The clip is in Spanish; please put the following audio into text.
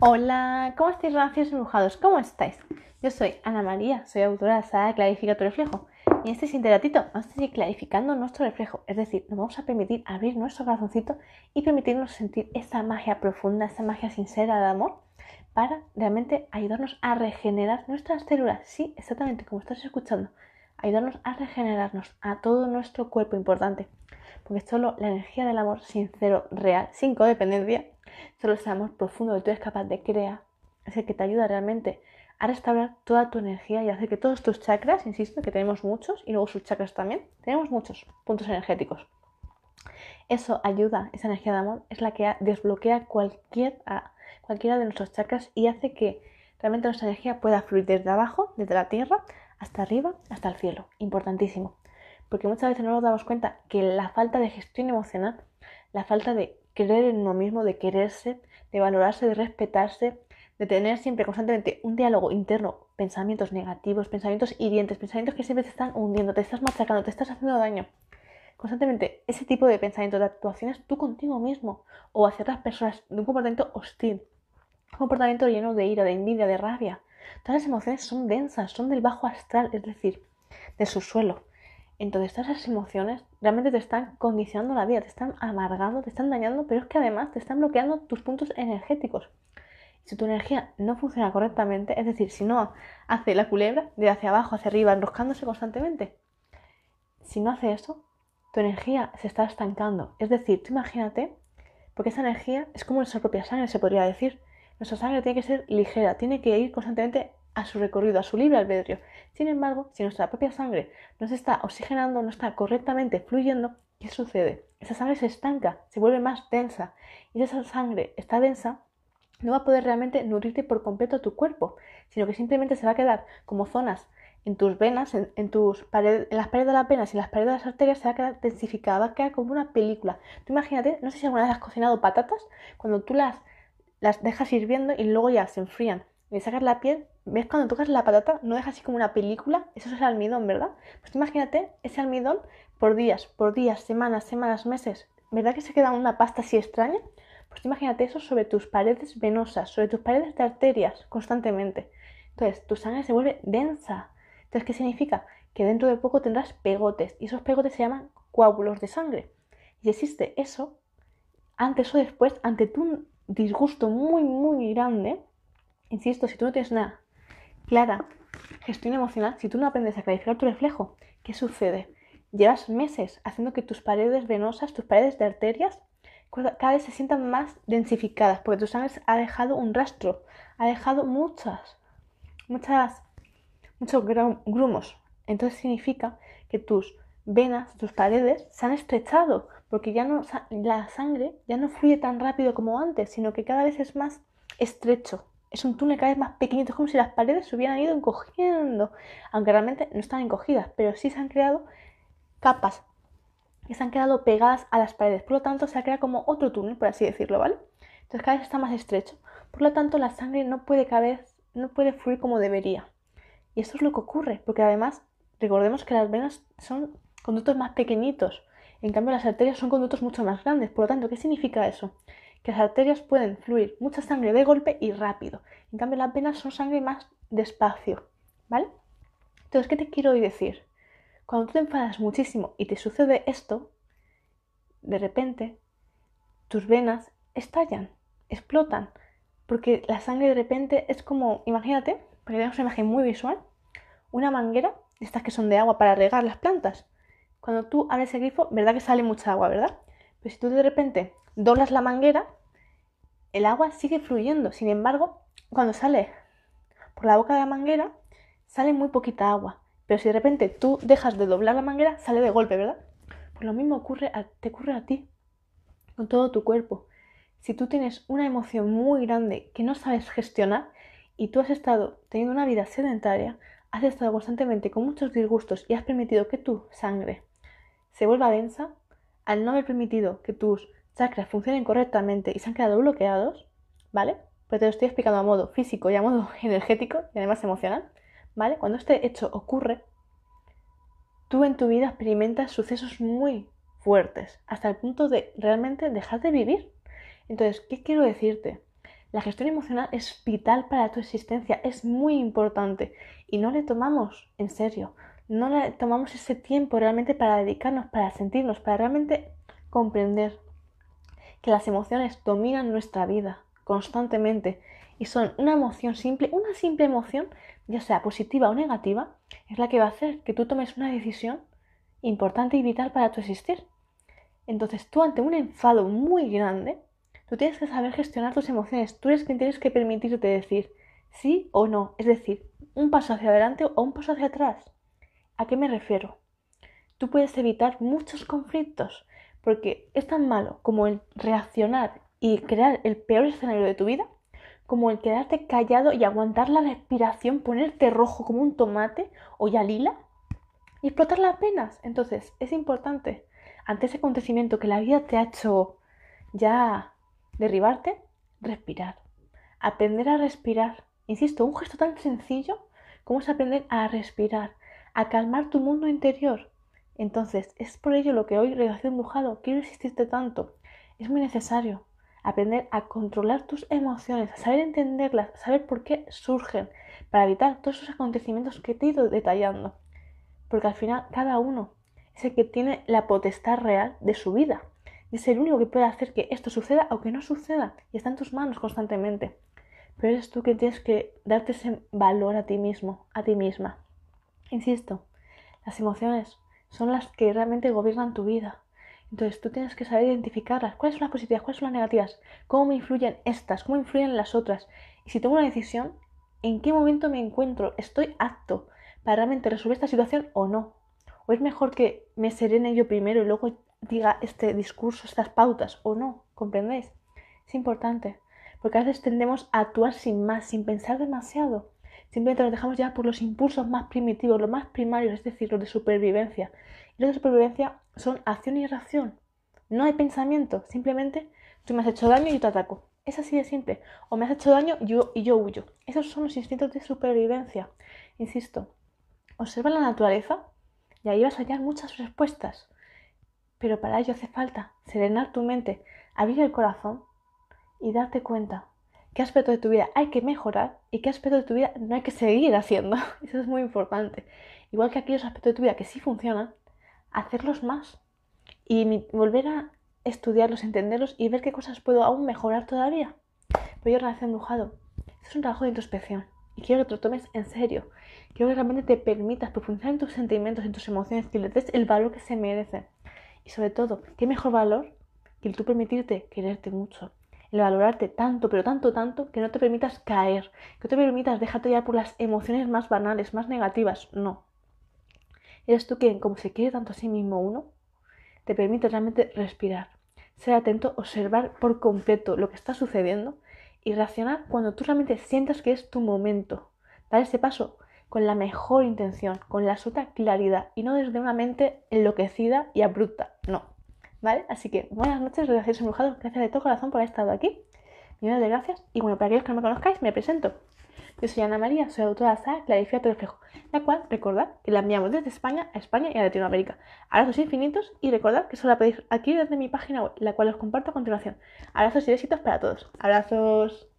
Hola, ¿cómo estáis, rancios embrujados? ¿Cómo estáis? Yo soy Ana María, soy autora de Saga Clarifica tu reflejo. Y en este siguiente ratito vamos a seguir clarificando nuestro reflejo. Es decir, nos vamos a permitir abrir nuestro corazoncito y permitirnos sentir esa magia profunda, esa magia sincera de amor para realmente ayudarnos a regenerar nuestras células. Sí, exactamente como estás escuchando. Ayudarnos a regenerarnos a todo nuestro cuerpo importante. Porque solo la energía del amor sincero, real, sin codependencia, solo ese amor profundo que tú eres capaz de crear, es el que te ayuda realmente a restaurar toda tu energía y hacer que todos tus chakras, insisto, que tenemos muchos, y luego sus chakras también, tenemos muchos puntos energéticos. Eso ayuda, esa energía de amor es la que desbloquea cualquier, cualquiera de nuestros chakras y hace que realmente nuestra energía pueda fluir desde abajo, desde la tierra, hasta arriba, hasta el cielo. Importantísimo. Porque muchas veces no nos damos cuenta que la falta de gestión emocional, la falta de creer en uno mismo, de quererse, de valorarse, de respetarse, de tener siempre constantemente un diálogo interno, pensamientos negativos, pensamientos hirientes, pensamientos que siempre te están hundiendo, te estás machacando, te estás haciendo daño. Constantemente ese tipo de pensamientos, de actuaciones tú contigo mismo o hacia otras personas de un comportamiento hostil, un comportamiento lleno de ira, de envidia, de rabia. Todas las emociones son densas, son del bajo astral, es decir, del subsuelo. Entonces todas esas emociones realmente te están condicionando la vida, te están amargando, te están dañando, pero es que además te están bloqueando tus puntos energéticos. Si tu energía no funciona correctamente, es decir, si no hace la culebra de hacia abajo, hacia arriba, enroscándose constantemente, si no hace eso, tu energía se está estancando. Es decir, tú imagínate, porque esa energía es como nuestra propia sangre, se podría decir. Nuestra sangre tiene que ser ligera, tiene que ir constantemente a su recorrido, a su libre albedrío. Sin embargo, si nuestra propia sangre no se está oxigenando, no está correctamente fluyendo, ¿qué sucede? Esa sangre se estanca, se vuelve más densa. Y esa sangre está densa, no va a poder realmente nutrirte por completo tu cuerpo, sino que simplemente se va a quedar como zonas en tus venas, en, tus paredes, en las paredes de las venas y en las paredes de las arterias se va a quedar densificada, va a quedar como una película. Tú imagínate, no sé si alguna vez has cocinado patatas, cuando tú las, las dejas hirviendo y luego ya se enfrían. Y sacas la piel, ves cuando tocas la patata, no deja así como una película, eso es el almidón, ¿verdad? Pues imagínate ese almidón por días, por días, semanas, semanas, meses. ¿Verdad que se queda una pasta así extraña? Pues imagínate eso sobre tus paredes venosas, sobre tus paredes de arterias constantemente. Entonces, tu sangre se vuelve densa. Entonces, ¿qué significa? Que dentro de poco tendrás pegotes y esos pegotes se llaman coágulos de sangre. Y existe eso, antes o después, ante tu disgusto muy, muy grande, insisto, si tú no tienes una clara gestión emocional, si tú no aprendes a clarificar tu reflejo, ¿qué sucede? Llevas meses haciendo que tus paredes venosas, tus paredes de arterias, cada vez se sientan más densificadas, porque tu sangre ha dejado un rastro, ha dejado muchas, muchas, muchos grumos. Entonces significa que tus venas, tus paredes se han estrechado, porque ya no la sangre ya no fluye tan rápido como antes, sino que cada vez es más estrecho. Es un túnel cada vez más pequeñito, es como si las paredes se hubieran ido encogiendo, aunque realmente no están encogidas, pero sí se han creado capas que se han quedado pegadas a las paredes. Por lo tanto, se ha creado como otro túnel, por así decirlo, ¿vale? Entonces cada vez está más estrecho. Por lo tanto, la sangre no puede vez, no puede fluir como debería. Y esto es lo que ocurre, porque además, recordemos que las venas son conductos más pequeñitos. En cambio, las arterias son conductos mucho más grandes. Por lo tanto, ¿qué significa eso? Que las arterias pueden fluir mucha sangre de golpe y rápido. En cambio, las venas son sangre más despacio. ¿Vale? Entonces, ¿qué te quiero decir? Cuando tú te enfadas muchísimo y te sucede esto, de repente tus venas estallan, explotan, porque la sangre de repente es como, imagínate, para que tengas una imagen muy visual, una manguera, estas que son de agua para regar las plantas. Cuando tú abres el grifo, ¿verdad que sale mucha agua, verdad? Pero si tú de repente doblas la manguera, el agua sigue fluyendo. Sin embargo, cuando sale por la boca de la manguera, sale muy poquita agua. Pero si de repente tú dejas de doblar la manguera, sale de golpe, ¿verdad? Pues lo mismo ocurre te ocurre a ti, con todo tu cuerpo. Si tú tienes una emoción muy grande que no sabes gestionar y tú has estado teniendo una vida sedentaria, has estado constantemente con muchos disgustos y has permitido que tu sangre se vuelva densa, al no haber permitido que tus chakras funcionen correctamente y se han quedado bloqueados, ¿vale? Pues te lo estoy explicando a modo físico y a modo energético y además emocional. ¿vale? Cuando este hecho ocurre, tú en tu vida experimentas sucesos muy fuertes, hasta el punto de realmente dejar de vivir. Entonces, ¿qué quiero decirte? La gestión emocional es vital para tu existencia, es muy importante y no le tomamos en serio, no le tomamos ese tiempo realmente para dedicarnos, para sentirnos, para realmente comprender que las emociones dominan nuestra vida constantemente y son una emoción simple, una simple emoción, ya sea positiva o negativa, es la que va a hacer que tú tomes una decisión importante y vital para tu existir. Entonces tú ante un enfado muy grande, tú tienes que saber gestionar tus emociones, tú eres quien tienes que permitirte decir sí o no, es decir, un paso hacia adelante o un paso hacia atrás. ¿A qué me refiero? Tú puedes evitar muchos conflictos, porque es tan malo como el reaccionar y crear el peor escenario de tu vida, como el quedarte callado y aguantar la respiración, ponerte rojo como un tomate o ya lila y explotar las penas. Entonces, es importante, ante ese acontecimiento que la vida te ha hecho ya derribarte, respirar. Aprender a respirar. Insisto, un gesto tan sencillo como es aprender a respirar, a calmar tu mundo interior. Entonces, es por ello lo que hoy, Relación Mojado, quiero insistirte tanto. Es muy necesario aprender a controlar tus emociones, a saber entenderlas, a saber por qué surgen, para evitar todos esos acontecimientos que te he ido detallando. Porque al final cada uno es el que tiene la potestad real de su vida. Y es el único que puede hacer que esto suceda o que no suceda. Y está en tus manos constantemente. Pero eres tú que tienes que darte ese valor a ti mismo, a ti misma. Insisto, las emociones son las que realmente gobiernan tu vida. Entonces tú tienes que saber identificarlas. ¿Cuáles son las positivas? ¿Cuáles son las negativas? ¿Cómo me influyen estas? ¿Cómo influyen las otras? Y si tomo una decisión, ¿en qué momento me encuentro? ¿Estoy apto para realmente resolver esta situación o no? ¿O es mejor que me serene yo primero y luego diga este discurso, estas pautas o no? ¿Comprendéis? Es importante. Porque a veces tendemos a actuar sin más, sin pensar demasiado. Simplemente nos dejamos ya por los impulsos más primitivos, los más primarios, es decir, los de supervivencia. Y los de supervivencia son acción y reacción. No hay pensamiento, simplemente tú me has hecho daño y yo te ataco. Es así de simple. O me has hecho daño y yo huyo. Esos son los instintos de supervivencia. Insisto, observa la naturaleza y ahí vas a hallar muchas respuestas. Pero para ello hace falta serenar tu mente, abrir el corazón y darte cuenta qué aspecto de tu vida hay que mejorar y qué aspecto de tu vida no hay que seguir haciendo. Eso es muy importante. Igual que aquellos aspectos de tu vida que sí funcionan, hacerlos más y volver a estudiarlos, entenderlos y ver qué cosas puedo aún mejorar todavía. Pero yo, Relación Brujado, es un trabajo de introspección y quiero que te lo tomes en serio. Quiero que realmente te permitas profundizar en tus sentimientos, en tus emociones, que le des el valor que se merecen. Y sobre todo, ¿qué mejor valor que el tú permitirte quererte mucho? Valorarte tanto, pero tanto, tanto, que no te permitas caer, que no te permitas dejarte llevar por las emociones más banales, más negativas. No, Eres tú quien, como se quiere tanto a sí mismo uno, te permite realmente respirar, ser atento, observar por completo lo que está sucediendo y reaccionar cuando tú realmente sientas que es tu momento. Dar ese paso con la mejor intención, con la absoluta claridad y no desde una mente enloquecida y abrupta. No. ¿Vale? Así que buenas noches, gracias embrujados, gracias de todo corazón por haber estado aquí. Millones de gracias. Y bueno, para aquellos que no me conozcáis, me presento. Yo soy Ana María, soy autora de la reflejo, la cual recordad que la enviamos desde España a España y a Latinoamérica. Abrazos infinitos y recordad que solo la podéis aquí desde mi página web, la cual os comparto a continuación. Abrazos y besitos para todos. Abrazos.